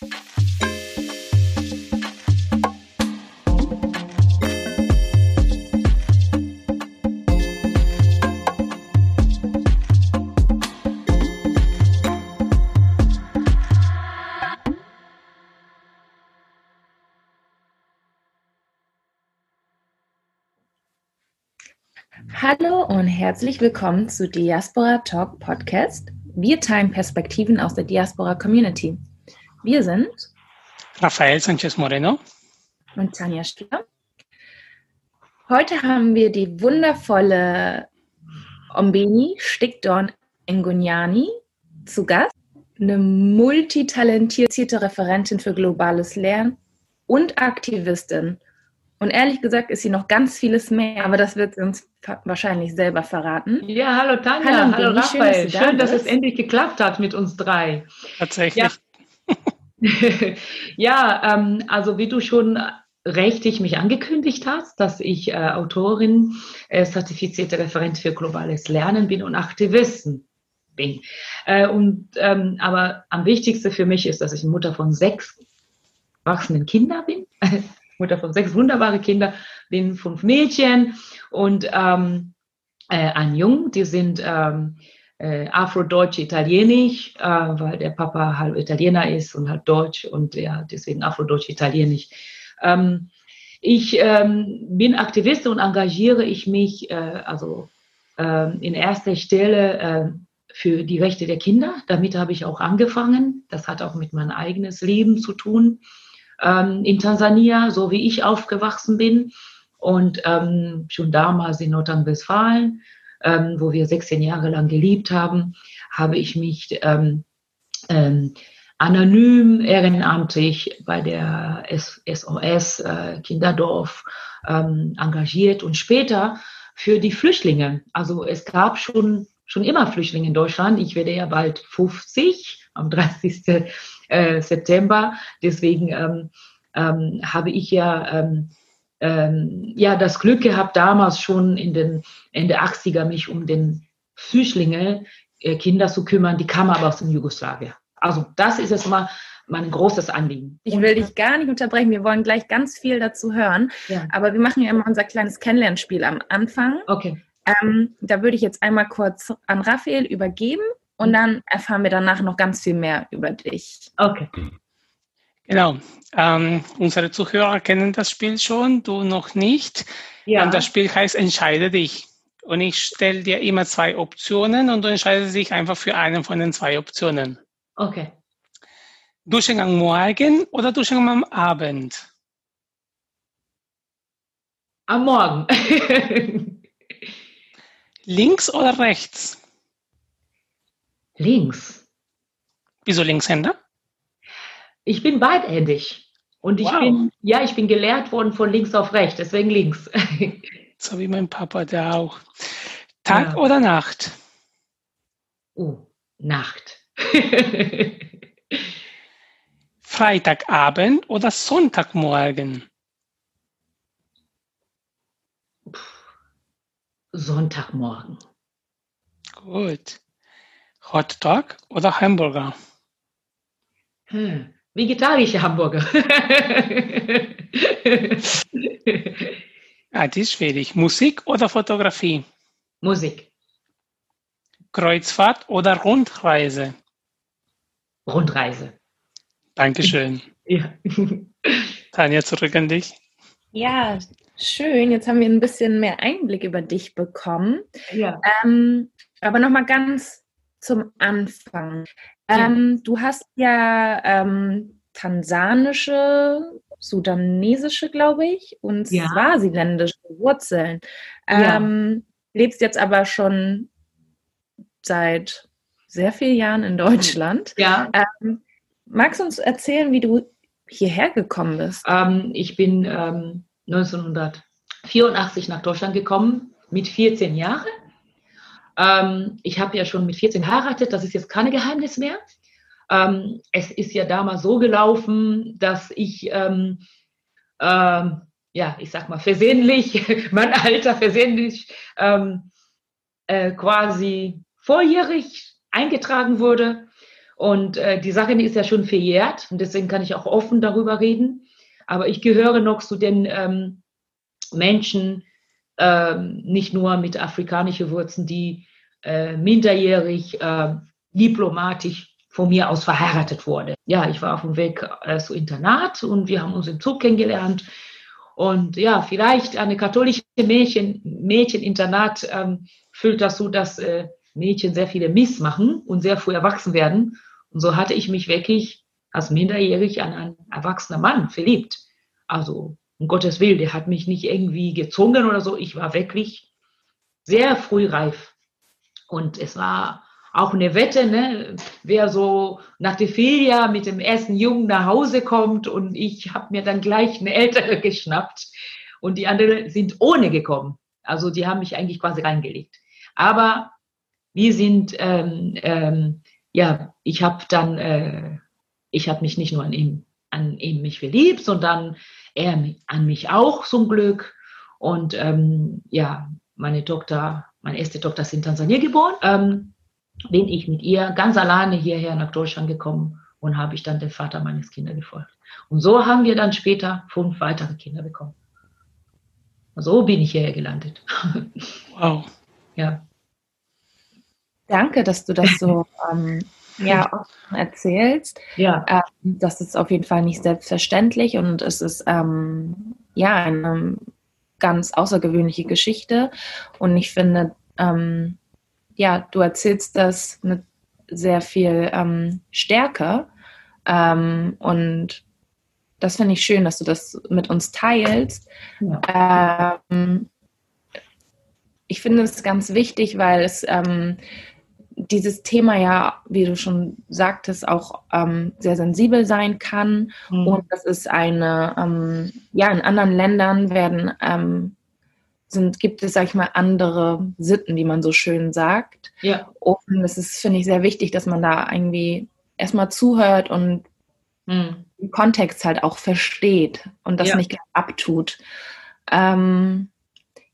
Hallo und herzlich willkommen zu Diaspora Talk Podcast. Wir teilen Perspektiven aus der Diaspora Community. Wir sind Rafael Sanchez Moreno und Tanja Stiller. Heute haben wir die wundervolle Ombeni Stickdorn Ngunyani zu Gast, eine multitalentierte Referentin für globales Lernen und Aktivistin und ehrlich gesagt ist sie noch ganz vieles mehr, aber das wird sie uns wahrscheinlich selber verraten. Ja, hallo Tanja, hallo, hallo Raphael. Schön, dass, schön, dass es endlich geklappt hat mit uns drei. Tatsächlich. Ja, ja ähm, also wie du schon richtig mich angekündigt hast, dass ich äh, Autorin, äh, zertifizierte Referent für globales Lernen bin und Aktivisten bin. Äh, und ähm, aber am wichtigsten für mich ist, dass ich Mutter von sechs erwachsenen Kindern bin. Mutter von sechs wunderbare Kinder, bin fünf Mädchen und ähm, äh, ein Jung. Die sind ähm, äh, Afro-Deutsch-Italienisch, äh, weil der Papa halb Italiener ist und halb Deutsch und ja, deswegen Afro-Deutsch-Italienisch. Ähm, ich ähm, bin Aktivist und engagiere ich mich äh, also äh, in erster Stelle äh, für die Rechte der Kinder. Damit habe ich auch angefangen. Das hat auch mit meinem eigenes Leben zu tun ähm, in Tansania, so wie ich aufgewachsen bin. Und ähm, schon damals in Nordrhein-Westfalen, ähm, wo wir 16 Jahre lang gelebt haben, habe ich mich ähm, ähm, anonym, ehrenamtlich bei der SOS äh, Kinderdorf ähm, engagiert und später für die Flüchtlinge. Also es gab schon, schon immer Flüchtlinge in Deutschland. Ich werde ja bald 50 am 30. Äh, September. Deswegen ähm, ähm, habe ich ja, ähm, ähm, ja das Glück gehabt, damals schon in den Ende 80er mich um den Flüchtlinge, äh, Kinder zu kümmern, die kamen aber aus dem Jugoslawien. Also das ist jetzt mal mein großes Anliegen. Ich will dich gar nicht unterbrechen. Wir wollen gleich ganz viel dazu hören. Ja. Aber wir machen ja immer unser kleines Kennenlernspiel am Anfang. Okay. Ähm, da würde ich jetzt einmal kurz an Raphael übergeben und dann erfahren wir danach noch ganz viel mehr über dich. Okay. Genau. Ähm, unsere Zuhörer kennen das Spiel schon, du noch nicht. Ja. Und das Spiel heißt Entscheide dich. Und ich stelle dir immer zwei Optionen und du entscheidest dich einfach für einen von den zwei Optionen. Okay. Duschen am Morgen oder duschen am Abend? Am Morgen. Links oder rechts? Links. Wieso Linkshänder? Ich bin beidhändig. Und ich wow. bin, ja, ich bin gelehrt worden von links auf rechts, deswegen links. so wie mein Papa, der auch. Tag ja. oder Nacht? Oh, Nacht. Freitagabend oder Sonntagmorgen? Sonntagmorgen. Gut. Hotdog oder Hamburger? Hm, vegetarische Hamburger. ah, das ist schwierig. Musik oder Fotografie? Musik. Kreuzfahrt oder Rundreise? Rundreise. Dankeschön. Ja. Tanja, zurück an dich. Ja, schön. Jetzt haben wir ein bisschen mehr Einblick über dich bekommen. Ja. Ähm, aber nochmal ganz zum Anfang. Ähm, Du hast ja ähm, tansanische, sudanesische, glaube ich, und ja. swasiländische Wurzeln. Ähm, ja. Lebst jetzt aber schon seit sehr vielen Jahren in Deutschland. Ja. Ähm, magst du uns erzählen, wie du hierher gekommen bist? Ähm, ich bin 1984 ähm, nach Deutschland gekommen mit 14 Jahren ähm, ich habe ja schon mit 14 geheiratet, das ist jetzt keine Geheimnis mehr. Ähm, es ist ja damals so gelaufen, dass ich, ähm, ähm ja, ich sag mal, versehentlich, mein Alter versehentlich ähm, äh, quasi vorjährig eingetragen wurde. Und äh, die Sache ist ja schon verjährt und deswegen kann ich auch offen darüber reden. Aber ich gehöre noch zu den ähm, Menschen, ähm, nicht nur mit afrikanischen Wurzeln, die äh, minderjährig äh, diplomatisch von mir aus verheiratet wurde. Ja, ich war auf dem Weg äh, zu Internat und wir haben uns im Zug kennengelernt. Und ja, vielleicht eine katholische Mädchen, Mädcheninternat ähm, führt so, dass äh, Mädchen sehr viele Miss machen und sehr früh erwachsen werden. Und so hatte ich mich wirklich als minderjährig an einen erwachsenen Mann verliebt. Also, um Gottes Willen, der hat mich nicht irgendwie gezwungen oder so. Ich war wirklich sehr früh reif. Und es war auch eine Wette, ne? wer so nach der Ferie mit dem ersten Jungen nach Hause kommt und ich habe mir dann gleich eine ältere geschnappt und die anderen sind ohne gekommen. Also die haben mich eigentlich quasi reingelegt. Aber wir sind ähm, ähm, ja, ich habe dann, äh, ich habe mich nicht nur an ihm, an ihm mich verliebt, sondern er an mich auch zum Glück. Und ähm, ja, meine Tochter, meine erste Tochter ist in Tansania geboren. Ähm, bin ich mit ihr ganz alleine hierher nach Deutschland gekommen und habe ich dann den Vater meines Kindes gefolgt. Und so haben wir dann später fünf weitere Kinder bekommen. So bin ich hierher gelandet. Wow. Ja. Danke, dass du das so ähm, ja, erzählst. Ja. Ähm, das ist auf jeden Fall nicht selbstverständlich und es ist ähm, ja eine ganz außergewöhnliche Geschichte. Und ich finde, ähm, ja, du erzählst das mit sehr viel ähm, Stärke. Ähm, und das finde ich schön, dass du das mit uns teilst. Ja. Ähm, ich finde es ganz wichtig, weil es ähm, dieses Thema ja, wie du schon sagtest, auch ähm, sehr sensibel sein kann. Mhm. Und das ist eine, ähm, ja, in anderen Ländern werden, ähm, sind, gibt es, sag ich mal, andere Sitten, wie man so schön sagt. Ja. Und das ist, finde ich, sehr wichtig, dass man da irgendwie erstmal zuhört und mhm. den Kontext halt auch versteht und das ja. nicht abtut. Ähm,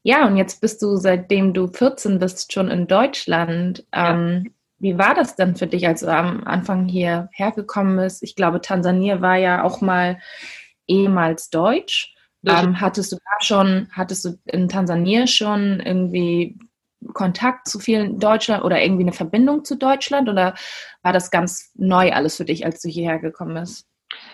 ja, und jetzt bist du, seitdem du 14 bist, schon in Deutschland. Ähm, ja. Wie war das denn für dich, als du am Anfang hier hergekommen bist? Ich glaube, Tansania war ja auch mal ehemals deutsch. Ähm, hattest du da schon, hattest du in Tansania schon irgendwie Kontakt zu vielen Deutschland oder irgendwie eine Verbindung zu Deutschland oder war das ganz neu alles für dich, als du hierher gekommen bist?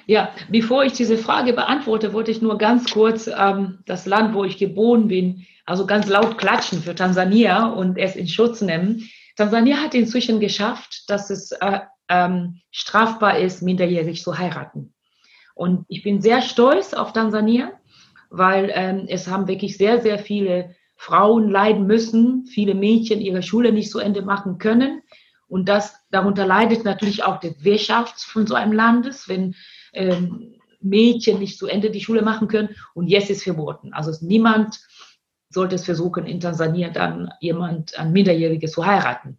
Ja, bevor ich diese Frage beantworte, wollte ich nur ganz kurz ähm, das Land, wo ich geboren bin, also ganz laut klatschen für Tansania und es in Schutz nehmen. Tansania hat inzwischen geschafft, dass es äh, ähm, strafbar ist, minderjährig zu heiraten. Und ich bin sehr stolz auf Tansania, weil ähm, es haben wirklich sehr, sehr viele Frauen leiden müssen, viele Mädchen ihre Schule nicht zu Ende machen können. Und das, darunter leidet natürlich auch die Wirtschaft von so einem Landes, wenn ähm, Mädchen nicht zu Ende die Schule machen können. Und jetzt ist verboten. Also niemand sollte es versuchen, in Tansania dann jemand, ein Minderjähriges zu heiraten.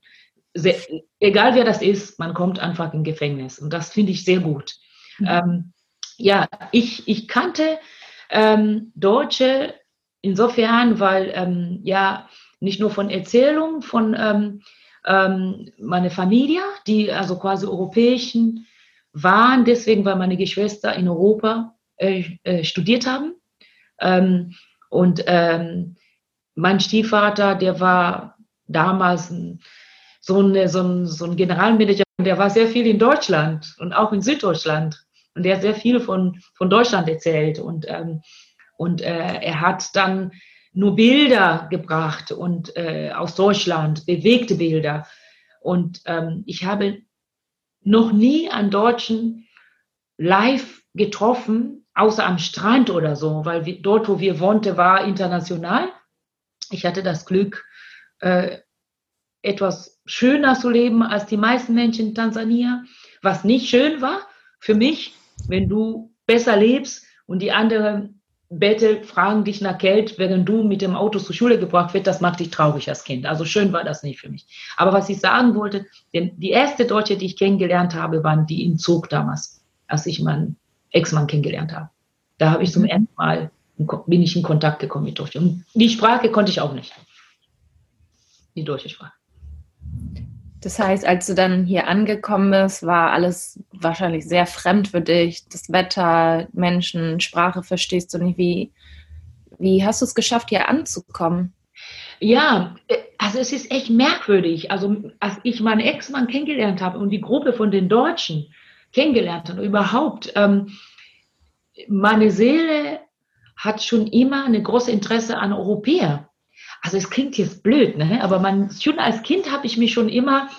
Sehr, egal wer das ist, man kommt einfach in Gefängnis. Und das finde ich sehr gut. Mhm. Ähm, ja, ich, ich kannte ähm, Deutsche insofern, weil ähm, ja nicht nur von Erzählungen von ähm, meiner Familie, die also quasi europäischen waren, deswegen, weil meine Geschwister in Europa äh, äh, studiert haben. Ähm, und ähm, mein Stiefvater, der war damals ein, so, ein, so, ein, so ein Generalmanager, der war sehr viel in Deutschland und auch in Süddeutschland. Und der hat sehr viel von, von Deutschland erzählt. Und, ähm, und äh, er hat dann nur Bilder gebracht und äh, aus Deutschland, bewegte Bilder. Und ähm, ich habe noch nie einen Deutschen live getroffen, außer am Strand oder so, weil wir, dort, wo wir wohnten, war international. Ich hatte das Glück, äh, etwas schöner zu leben als die meisten Menschen in Tansania, was nicht schön war für mich, wenn du besser lebst und die anderen Bette fragen dich nach Geld, während du mit dem Auto zur Schule gebracht wird, das macht dich traurig als Kind. Also schön war das nicht für mich. Aber was ich sagen wollte, denn die erste Deutsche, die ich kennengelernt habe, waren die in Zug damals, als ich meinen Ex-Mann kennengelernt habe. Da habe ich zum ersten Mal bin ich in Kontakt gekommen mit Deutschland. Und die Sprache konnte ich auch nicht. Die deutsche Sprache. Das heißt, als du dann hier angekommen bist, war alles wahrscheinlich sehr fremd für dich. Das Wetter, Menschen, Sprache verstehst du nicht. Wie, wie hast du es geschafft, hier anzukommen? Ja, also es ist echt merkwürdig. Also als ich meinen Ex-Mann kennengelernt habe und die Gruppe von den Deutschen kennengelernt habe, überhaupt, ähm, meine Seele hat schon immer ein großes Interesse an Europäer. Also es klingt jetzt blöd, ne? aber man, schon als Kind habe ich mich schon immer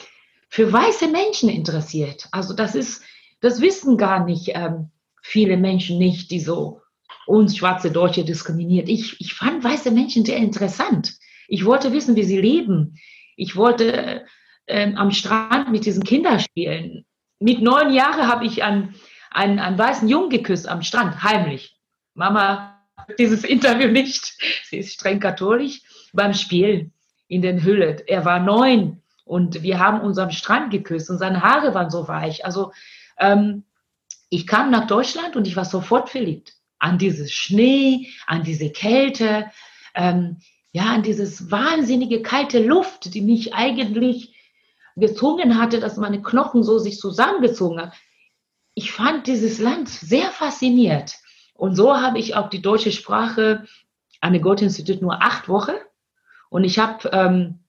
für weiße Menschen interessiert. Also das ist, das wissen gar nicht ähm, viele Menschen nicht, die so uns schwarze Deutsche diskriminiert. Ich, ich fand weiße Menschen sehr interessant. Ich wollte wissen, wie sie leben. Ich wollte äh, am Strand mit diesen Kindern spielen. Mit neun Jahren habe ich einen, einen, einen weißen Jungen geküsst am Strand, heimlich. Mama dieses Interview nicht. Sie ist streng katholisch beim Spielen in den Hülle. Er war neun und wir haben uns am Strand geküsst und seine Haare waren so weich. Also ähm, ich kam nach Deutschland und ich war sofort verliebt an dieses Schnee, an diese Kälte, ähm, ja, an dieses wahnsinnige kalte Luft, die mich eigentlich gezwungen hatte, dass meine Knochen so sich zusammengezogen haben. Ich fand dieses Land sehr fasziniert. Und so habe ich auch die deutsche Sprache an der Goethe-Institut nur acht Wochen und ich habe ähm,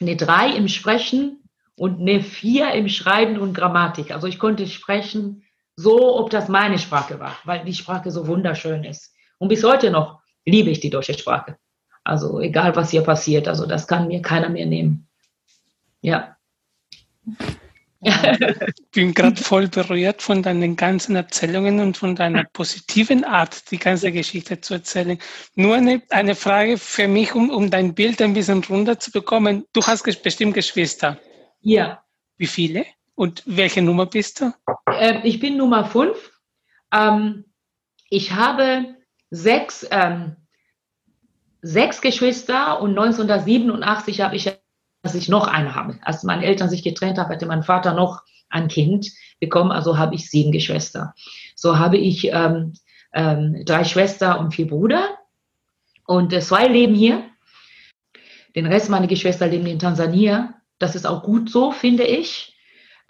eine drei im Sprechen und eine vier im Schreiben und Grammatik. Also ich konnte sprechen so, ob das meine Sprache war, weil die Sprache so wunderschön ist. Und bis heute noch liebe ich die deutsche Sprache. Also egal, was hier passiert, also das kann mir keiner mehr nehmen. Ja. Ich bin gerade voll berührt von deinen ganzen Erzählungen und von deiner positiven Art, die ganze Geschichte zu erzählen. Nur eine, eine Frage für mich, um, um dein Bild ein bisschen runterzubekommen. Du hast bestimmt Geschwister. Ja. Wie viele? Und welche Nummer bist du? Äh, ich bin Nummer fünf. Ähm, ich habe sechs, ähm, sechs Geschwister und 1987 habe ich dass ich noch eine habe. Als meine Eltern sich getrennt haben, hatte mein Vater noch ein Kind bekommen, also habe ich sieben Geschwister. So habe ich ähm, ähm, drei Schwestern und vier Brüder und äh, zwei leben hier. Den Rest meiner Geschwister leben in Tansania. Das ist auch gut so, finde ich.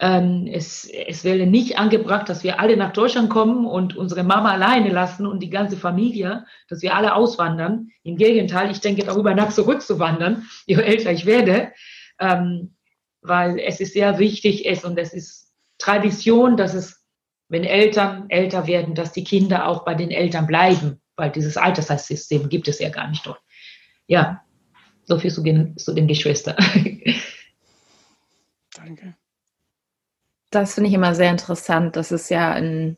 Ähm, es, es wäre nicht angebracht, dass wir alle nach Deutschland kommen und unsere Mama alleine lassen und die ganze Familie, dass wir alle auswandern. Im Gegenteil, ich denke darüber nach, zurückzuwandern, je älter ich werde, ähm, weil es ist sehr wichtig ist und es ist Tradition, dass es, wenn Eltern älter werden, dass die Kinder auch bei den Eltern bleiben, weil dieses Altersheitssystem gibt es ja gar nicht dort. Ja, so viel zu den, zu den Geschwistern. Danke das finde ich immer sehr interessant. Das ist ja in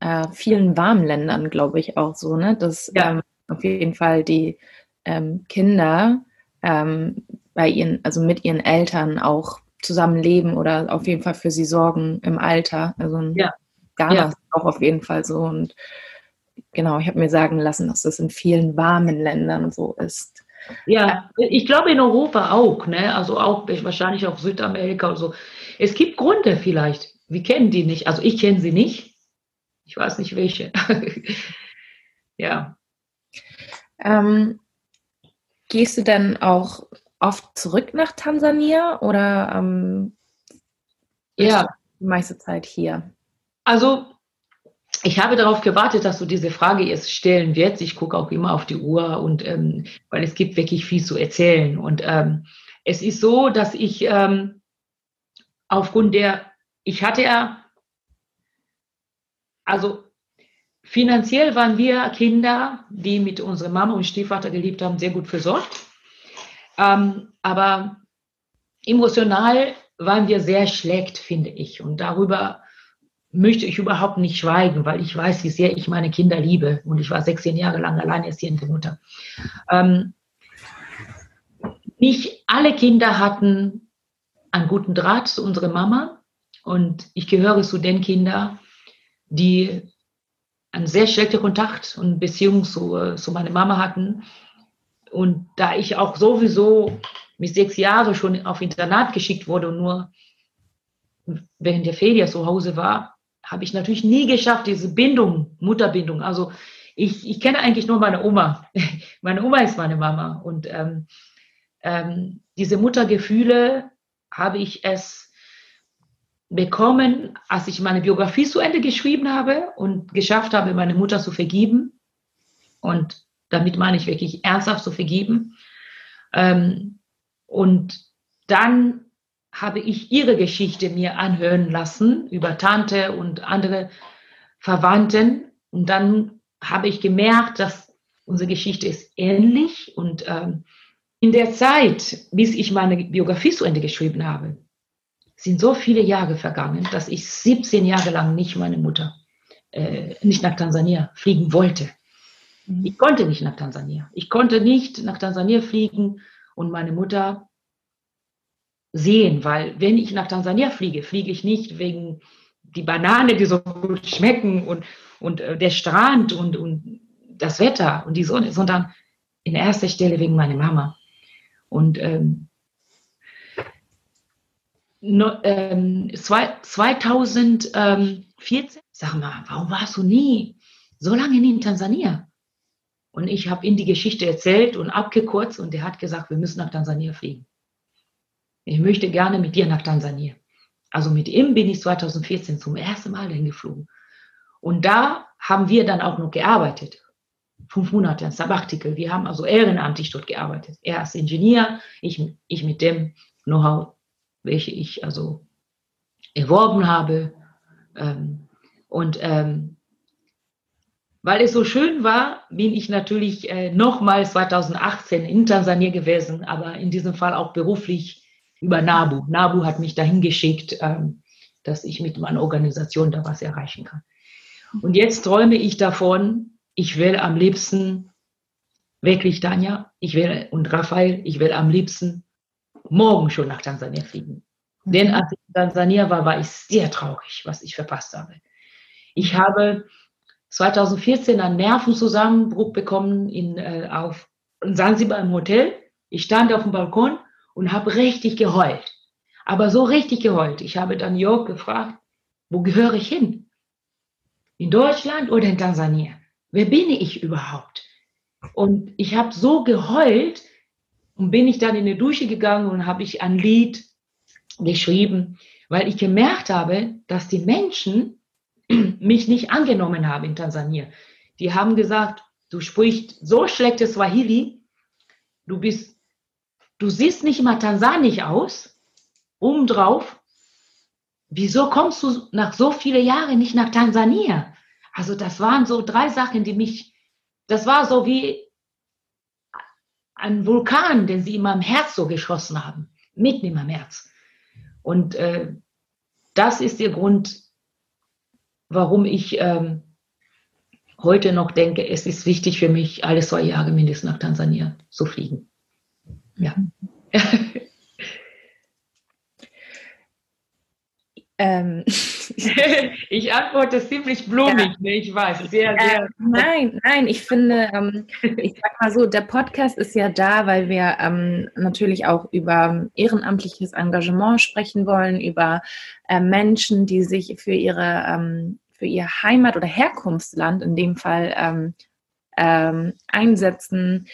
äh, vielen warmen Ländern, glaube ich, auch so, ne? dass ja. ähm, auf jeden Fall die ähm, Kinder ähm, bei ihren, also mit ihren Eltern auch zusammenleben oder auf jeden Fall für sie sorgen im Alter. Also ja. Ghana ja. ist auch auf jeden Fall so. Und genau, ich habe mir sagen lassen, dass das in vielen warmen Ländern so ist. Ja, ich glaube in Europa auch, ne? Also auch wahrscheinlich auch Südamerika oder so. Es gibt Gründe vielleicht. Wir kennen die nicht. Also ich kenne sie nicht. Ich weiß nicht welche. ja. Ähm, gehst du dann auch oft zurück nach Tansania oder ähm, ja die meiste Zeit hier? Also ich habe darauf gewartet, dass du diese Frage jetzt stellen wirst. Ich gucke auch immer auf die Uhr und ähm, weil es gibt wirklich viel zu erzählen. Und ähm, es ist so, dass ich ähm, aufgrund der, ich hatte ja, also finanziell waren wir Kinder, die mit unserer Mama und Stiefvater geliebt haben, sehr gut versorgt. Ähm, aber emotional waren wir sehr schlecht, finde ich. Und darüber möchte ich überhaupt nicht schweigen, weil ich weiß, wie sehr ich meine Kinder liebe. Und ich war 16 Jahre lang alleinerziehende Mutter. Ähm, nicht alle Kinder hatten einen guten Draht zu unserer Mama und ich gehöre zu den Kindern, die einen sehr schlechten Kontakt und Beziehung zu, zu meiner Mama hatten. Und da ich auch sowieso mit sechs Jahren schon auf Internat geschickt wurde und nur während der Ferien zu Hause war, habe ich natürlich nie geschafft, diese Bindung, Mutterbindung. Also ich, ich kenne eigentlich nur meine Oma. Meine Oma ist meine Mama. Und ähm, ähm, diese Muttergefühle habe ich es bekommen, als ich meine Biografie zu Ende geschrieben habe und geschafft habe, meine Mutter zu vergeben. Und damit meine ich wirklich ernsthaft zu vergeben. Ähm, und dann habe ich ihre Geschichte mir anhören lassen über Tante und andere Verwandten. Und dann habe ich gemerkt, dass unsere Geschichte ist ähnlich. Und ähm, in der Zeit, bis ich meine Biografie zu Ende geschrieben habe, sind so viele Jahre vergangen, dass ich 17 Jahre lang nicht meine Mutter, äh, nicht nach Tansania fliegen wollte. Mhm. Ich konnte nicht nach Tansania. Ich konnte nicht nach Tansania fliegen und meine Mutter sehen, weil wenn ich nach Tansania fliege, fliege ich nicht wegen die Banane, die so gut schmecken und, und äh, der Strand und, und das Wetter und die Sonne, sondern in erster Stelle wegen meiner Mama. Und ähm, no, ähm, 2014, sag mal, warum warst du nie so lange nie in Tansania? Und ich habe ihm die Geschichte erzählt und abgekürzt und er hat gesagt, wir müssen nach Tansania fliegen. Ich möchte gerne mit dir nach Tansania. Also mit ihm bin ich 2014 zum ersten Mal hingeflogen. Und da haben wir dann auch noch gearbeitet. Fünf Monate, ein Sabbatical. Wir haben also ehrenamtlich dort gearbeitet. Er als Ingenieur, ich, ich mit dem Know-how, welche ich also erworben habe. Ähm, und ähm, weil es so schön war, bin ich natürlich äh, nochmal 2018 in Tansania gewesen, aber in diesem Fall auch beruflich über NABU. NABU hat mich dahin geschickt, ähm, dass ich mit meiner Organisation da was erreichen kann. Und jetzt träume ich davon, ich will am liebsten, wirklich Tanja, ich will und Raphael, ich will am liebsten morgen schon nach Tansania fliegen. Mhm. Denn als ich in Tansania war, war ich sehr traurig, was ich verpasst habe. Ich habe 2014 einen Nervenzusammenbruch bekommen in, äh, auf Sansibar im Hotel. Ich stand auf dem Balkon und habe richtig geheult. Aber so richtig geheult. Ich habe dann Jörg gefragt, wo gehöre ich hin? In Deutschland oder in Tansania? Wer bin ich überhaupt? Und ich habe so geheult und bin ich dann in die Dusche gegangen und habe ich ein Lied geschrieben, weil ich gemerkt habe, dass die Menschen mich nicht angenommen haben in Tansania. Die haben gesagt, du sprichst so schlechtes Swahili, du bist, du siehst nicht mal tansanisch aus, obendrauf. Wieso kommst du nach so vielen Jahren nicht nach Tansania? Also das waren so drei Sachen, die mich, das war so wie ein Vulkan, den sie in meinem Herz so geschossen haben, mitten in meinem Herz. Und äh, das ist der Grund, warum ich ähm, heute noch denke, es ist wichtig für mich, alle zwei Jahre mindestens nach Tansania zu fliegen. Ja. Ähm. ich antworte ziemlich blumig, ja. ne? ich weiß. Sehr, sehr. Äh, nein, nein, ich finde, ähm, ich sag mal so, der Podcast ist ja da, weil wir ähm, natürlich auch über ehrenamtliches Engagement sprechen wollen, über äh, Menschen, die sich für ihre ähm, für ihr Heimat- oder Herkunftsland in dem Fall ähm, ähm, einsetzen,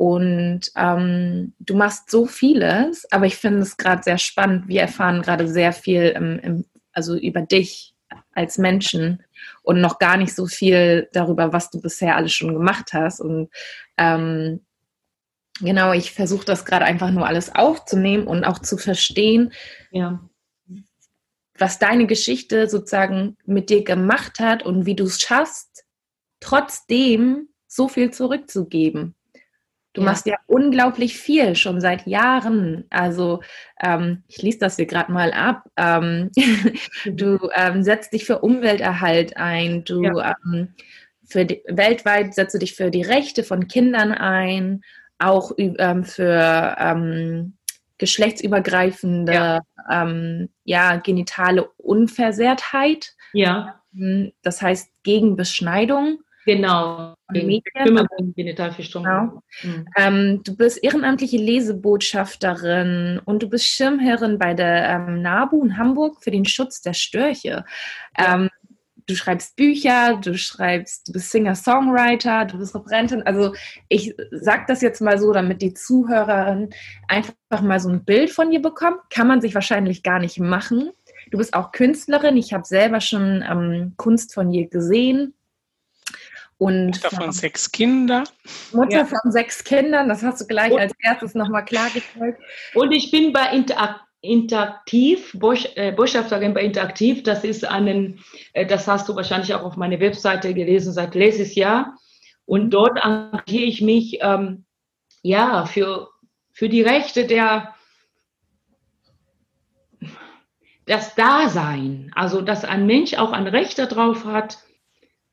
und ähm, du machst so vieles, aber ich finde es gerade sehr spannend. Wir erfahren gerade sehr viel im, im, also über dich als Menschen und noch gar nicht so viel darüber, was du bisher alles schon gemacht hast. Und ähm, genau, ich versuche das gerade einfach nur alles aufzunehmen und auch zu verstehen, ja. was deine Geschichte sozusagen mit dir gemacht hat und wie du es schaffst, trotzdem so viel zurückzugeben. Du ja. machst ja unglaublich viel, schon seit Jahren. Also ähm, ich lese das hier gerade mal ab. Ähm, du ähm, setzt dich für Umwelterhalt ein. Du ja. Ähm, für die, weltweit setzt du dich für die Rechte von Kindern ein, auch ähm, für ähm, geschlechtsübergreifende, ja. ja. genitale Unversehrtheit. Ja. Das heißt gegen Beschneidung. Genau, Medien. Genau. Mhm. Ähm, du bist ehrenamtliche Lesebotschafterin und du bist Schirmherrin bei der ähm, NABU in Hamburg für den Schutz der Störche. Ja. Ähm, du schreibst Bücher, du schreibst, du bist Singer-Songwriter, du bist Referentin. Also ich sage das jetzt mal so, damit die Zuhörerin einfach mal so ein Bild von dir bekommt. Kann man sich wahrscheinlich gar nicht machen. Du bist auch Künstlerin. Ich habe selber schon ähm, Kunst von dir gesehen. Und Mutter von sechs Kindern. Mutter ja. von sechs Kindern, das hast du gleich als erstes nochmal klargestellt. Und ich bin bei Interaktion Interaktiv, äh, Botschafterin bei Interaktiv, das ist einen, äh, das hast du wahrscheinlich auch auf meiner Webseite gelesen seit letztes Jahr. Und dort engagiere ich mich ähm, ja für, für die Rechte der das Dasein, also dass ein Mensch auch ein Recht darauf hat,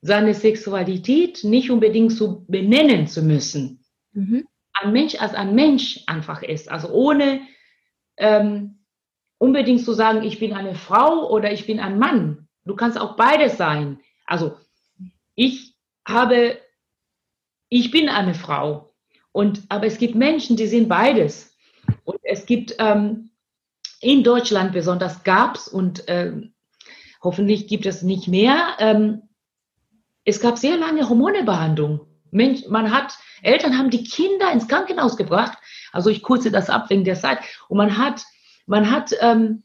seine Sexualität nicht unbedingt so benennen zu müssen. Mhm. Ein Mensch als ein Mensch einfach ist, also ohne ähm, unbedingt zu sagen, ich bin eine Frau oder ich bin ein Mann. Du kannst auch beides sein. Also ich habe, ich bin eine Frau. Und, aber es gibt Menschen, die sind beides. Und es gibt ähm, in Deutschland besonders gab es und ähm, hoffentlich gibt es nicht mehr. Ähm, es gab sehr lange Hormonebehandlung. Man hat, Eltern haben die Kinder ins Krankenhaus gebracht. Also ich kurze das ab wegen der Zeit. Und man hat man hat ähm,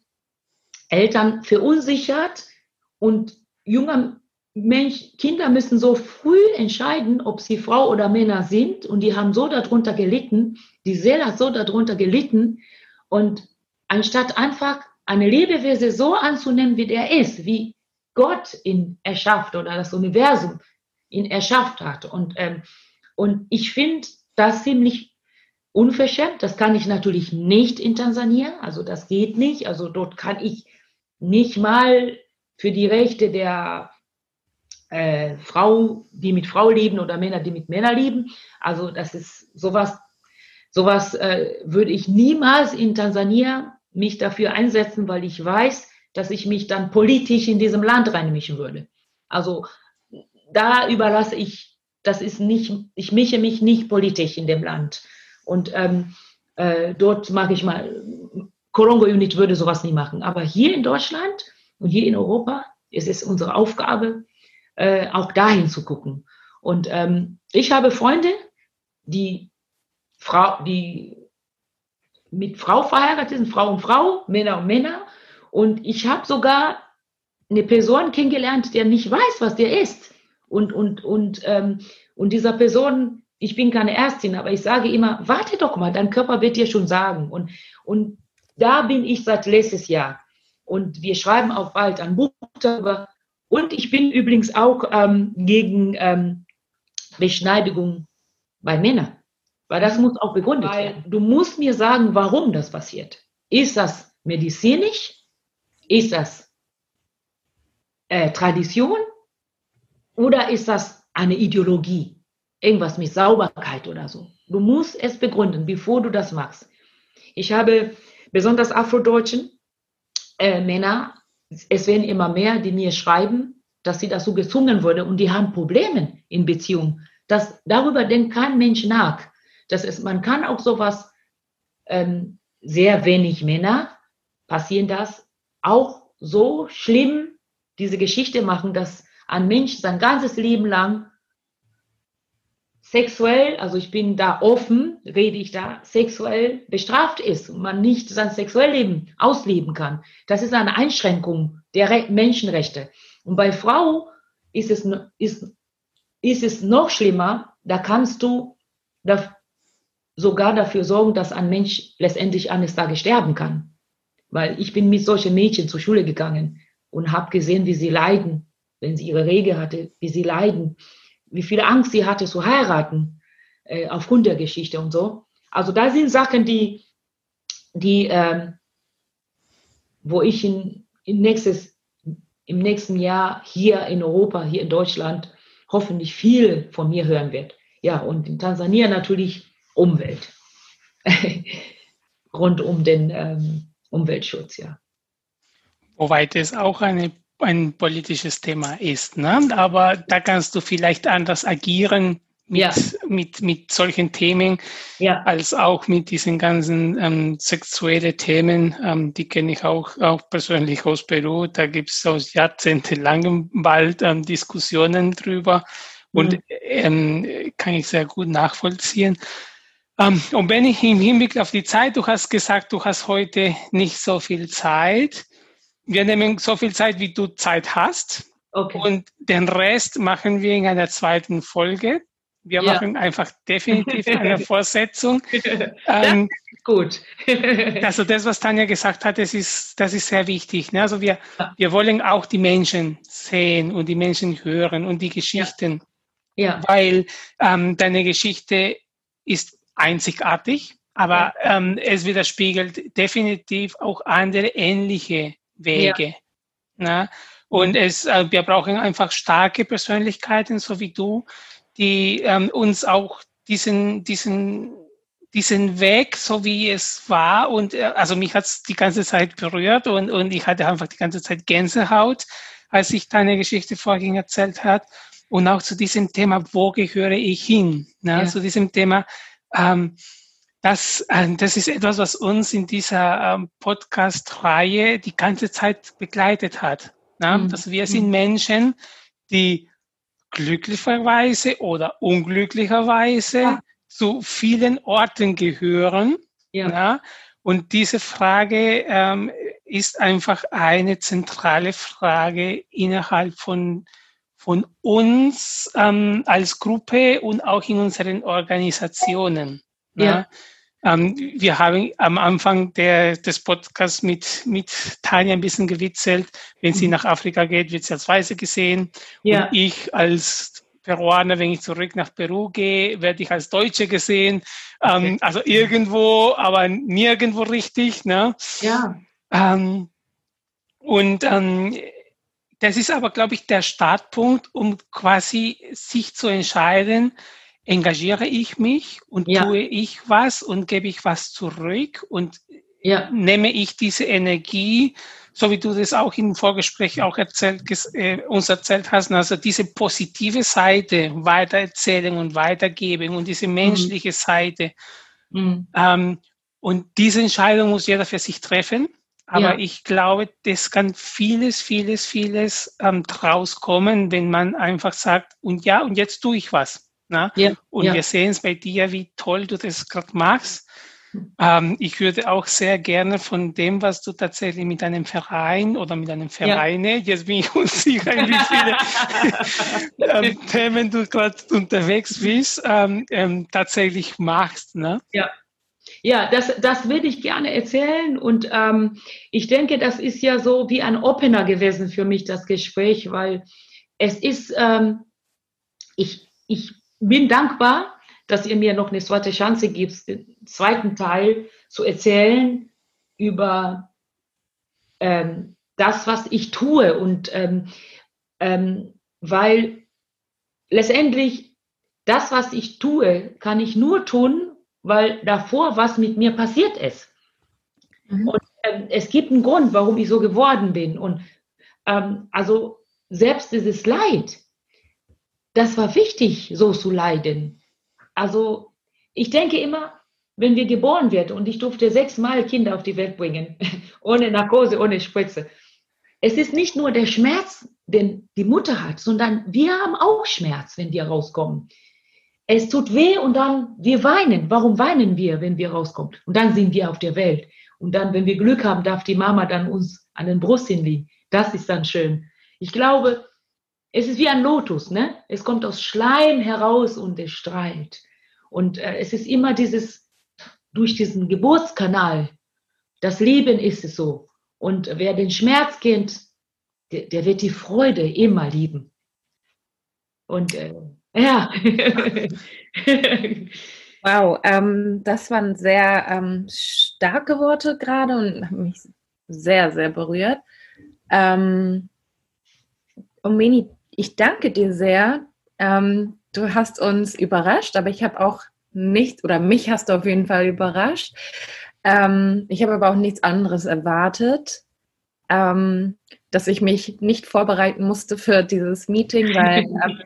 Eltern verunsichert und junger Mensch, Kinder müssen so früh entscheiden, ob sie Frau oder Männer sind und die haben so darunter gelitten, die Seele hat so darunter gelitten und anstatt einfach eine Lebewesen so anzunehmen, wie der ist, wie Gott ihn erschafft oder das Universum ihn erschafft hat. Und, ähm, und ich finde das ziemlich unverschämt. Das kann ich natürlich nicht in Tansania, also das geht nicht. Also dort kann ich nicht mal für die Rechte der äh, Frau, die mit Frau leben oder Männer, die mit Männern leben. Also das ist sowas, sowas äh, würde ich niemals in Tansania mich dafür einsetzen, weil ich weiß, dass ich mich dann politisch in diesem Land reinmischen würde. Also da überlasse ich, das ist nicht, ich mische mich nicht politisch in dem Land. Und ähm, äh, dort mag ich mal, Corongo Unit würde sowas nie machen. Aber hier in Deutschland und hier in Europa ist es unsere Aufgabe, äh, auch dahin zu gucken. Und ähm, ich habe Freunde, die Frau, die mit Frau verheiratet sind, Frau und Frau, Männer und Männer. Und ich habe sogar eine Person kennengelernt, der nicht weiß, was der ist. Und, und, und, ähm, und dieser Person ich bin keine Ärztin, aber ich sage immer, warte doch mal, dein Körper wird dir schon sagen. Und, und da bin ich seit letztes Jahr. Und wir schreiben auch bald ein Buch darüber. Und ich bin übrigens auch ähm, gegen ähm, Beschneidigung bei Männern. Weil das muss auch begründet Weil werden. Du musst mir sagen, warum das passiert. Ist das medizinisch? Ist das äh, Tradition? Oder ist das eine Ideologie? irgendwas mit Sauberkeit oder so. Du musst es begründen, bevor du das machst. Ich habe besonders Afrodeutschen äh, Männer, es werden immer mehr, die mir schreiben, dass sie dazu gezwungen wurde und die haben Probleme in Beziehung. Das, darüber denkt kein Mensch nach. Das ist, man kann auch sowas, ähm, sehr wenig Männer passieren das, auch so schlimm diese Geschichte machen, dass ein Mensch sein ganzes Leben lang sexuell, also ich bin da offen, rede ich da, sexuell bestraft ist und man nicht sein Sexuelleben ausleben kann. Das ist eine Einschränkung der Re Menschenrechte. Und bei Frau ist es, ist, ist es noch schlimmer, da kannst du da sogar dafür sorgen, dass ein Mensch letztendlich eines Tages sterben kann. Weil ich bin mit solchen Mädchen zur Schule gegangen und habe gesehen, wie sie leiden, wenn sie ihre Regel hatte, wie sie leiden wie viel Angst sie hatte zu heiraten, äh, aufgrund der Geschichte und so. Also da sind Sachen, die, die ähm, wo ich in, in nächstes, im nächsten Jahr hier in Europa, hier in Deutschland, hoffentlich viel von mir hören wird. Ja, und in Tansania natürlich Umwelt. Rund um den ähm, Umweltschutz, ja. Wobei es auch eine ein politisches Thema ist. Ne? Aber da kannst du vielleicht anders agieren mit, ja. mit, mit solchen Themen, ja. als auch mit diesen ganzen ähm, sexuellen Themen. Ähm, die kenne ich auch, auch persönlich aus Peru. Da gibt es aus jahrzehntelangem bald ähm, Diskussionen drüber und mhm. ähm, kann ich sehr gut nachvollziehen. Ähm, und wenn ich im Hinblick auf die Zeit, du hast gesagt, du hast heute nicht so viel Zeit. Wir nehmen so viel Zeit, wie du Zeit hast. Okay. Und den Rest machen wir in einer zweiten Folge. Wir ja. machen einfach definitiv eine Vorsetzung. ähm, gut. also das, was Tanja gesagt hat, das ist, das ist sehr wichtig. Ne? Also wir, ja. wir wollen auch die Menschen sehen und die Menschen hören und die Geschichten. Ja. ja. Weil ähm, deine Geschichte ist einzigartig, aber ähm, es widerspiegelt definitiv auch andere ähnliche Wege. Ne? Und es, äh, wir brauchen einfach starke Persönlichkeiten, so wie du, die ähm, uns auch diesen, diesen, diesen Weg, so wie es war, und äh, also mich hat es die ganze Zeit berührt und, und ich hatte einfach die ganze Zeit Gänsehaut, als ich deine Geschichte vorhin erzählt hat. Und auch zu diesem Thema, wo gehöre ich hin? Ne? Ja. Zu diesem Thema, ähm, das, äh, das ist etwas, was uns in dieser ähm, Podcast-Reihe die ganze Zeit begleitet hat. Ne? Mhm. Also wir sind mhm. Menschen, die glücklicherweise oder unglücklicherweise ja. zu vielen Orten gehören. Ja. ja? Und diese Frage ähm, ist einfach eine zentrale Frage innerhalb von, von uns ähm, als Gruppe und auch in unseren Organisationen. Ja. ja? Ähm, wir haben am Anfang der, des Podcasts mit, mit Tanja ein bisschen gewitzelt. Wenn sie mhm. nach Afrika geht, wird sie als Weise gesehen. Ja. Und ich als Peruaner, wenn ich zurück nach Peru gehe, werde ich als Deutsche gesehen. Ähm, also irgendwo, aber nirgendwo richtig. Ne? Ja. Ähm, und ähm, das ist aber, glaube ich, der Startpunkt, um quasi sich zu entscheiden, engagiere ich mich und ja. tue ich was und gebe ich was zurück und ja. nehme ich diese Energie, so wie du das auch im Vorgespräch auch erzählt, äh, uns erzählt hast, also diese positive Seite weitererzählen und weitergeben und diese mhm. menschliche mhm. Seite. Mhm. Ähm, und diese Entscheidung muss jeder für sich treffen. Aber ja. ich glaube, das kann vieles, vieles, vieles ähm, draus kommen, wenn man einfach sagt, und ja, und jetzt tue ich was. Ne? Ja, und ja. wir sehen es bei dir, wie toll du das gerade machst. Ähm, ich würde auch sehr gerne von dem, was du tatsächlich mit einem Verein oder mit einem Vereine, jetzt bin ich unsicher, wie viele ähm, Themen du gerade unterwegs bist, ähm, ähm, tatsächlich machst. Ne? Ja. Ja, das, das würde ich gerne erzählen. Und ähm, ich denke, das ist ja so wie ein Opener gewesen für mich, das Gespräch, weil es ist, ähm, ich, ich bin dankbar, dass ihr mir noch eine zweite Chance gibt, den zweiten Teil zu erzählen über ähm, das, was ich tue. Und ähm, ähm, weil letztendlich das, was ich tue, kann ich nur tun, weil davor was mit mir passiert ist. Mhm. Und ähm, es gibt einen Grund, warum ich so geworden bin. Und ähm, also selbst dieses Leid, das war wichtig, so zu leiden. Also ich denke immer, wenn wir geboren werden und ich durfte sechsmal Kinder auf die Welt bringen, ohne Narkose, ohne Spritze. Es ist nicht nur der Schmerz, den die Mutter hat, sondern wir haben auch Schmerz, wenn wir rauskommen. Es tut weh und dann wir weinen. Warum weinen wir, wenn wir rauskommen? Und dann sind wir auf der Welt. Und dann, wenn wir Glück haben, darf die Mama dann uns an den Brust hinlegen. Das ist dann schön. Ich glaube, es ist wie ein Lotus, ne? Es kommt aus Schleim heraus und es strahlt. Und äh, es ist immer dieses, durch diesen Geburtskanal, das Leben ist es so. Und wer den Schmerz kennt, der, der wird die Freude immer lieben. Und äh, ja. wow, ähm, das waren sehr ähm, starke Worte gerade und haben mich sehr, sehr berührt. Ähm, Omeni, ich danke dir sehr. Ähm, du hast uns überrascht, aber ich habe auch nichts, oder mich hast du auf jeden Fall überrascht. Ähm, ich habe aber auch nichts anderes erwartet, ähm, dass ich mich nicht vorbereiten musste für dieses Meeting, weil ähm,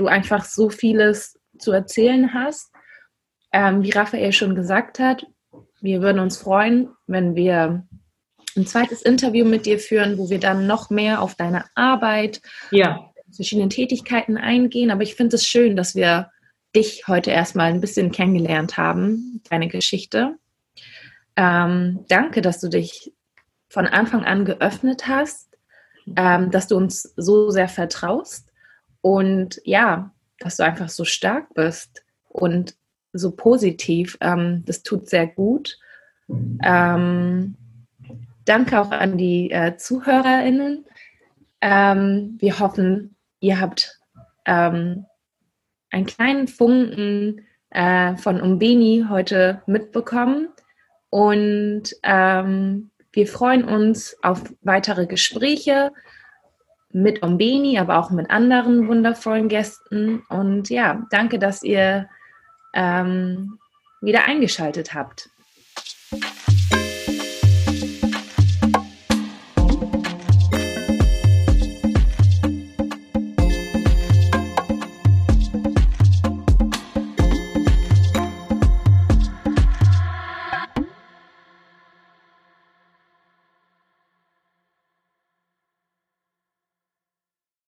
du einfach so vieles zu erzählen hast. Ähm, wie Raphael schon gesagt hat, wir würden uns freuen, wenn wir ein zweites Interview mit dir führen, wo wir dann noch mehr auf deine Arbeit, ja. verschiedenen Tätigkeiten eingehen. Aber ich finde es schön, dass wir dich heute erstmal ein bisschen kennengelernt haben, deine Geschichte. Ähm, danke, dass du dich von Anfang an geöffnet hast, ähm, dass du uns so sehr vertraust und ja, dass du einfach so stark bist und so positiv. Ähm, das tut sehr gut. Ähm, danke auch an die äh, ZuhörerInnen. Ähm, wir hoffen, ihr habt ähm, einen kleinen Funken äh, von Umbeni heute mitbekommen. Und ähm, wir freuen uns auf weitere Gespräche mit Umbeni, aber auch mit anderen wundervollen Gästen. Und ja, danke, dass ihr ähm, wieder eingeschaltet habt.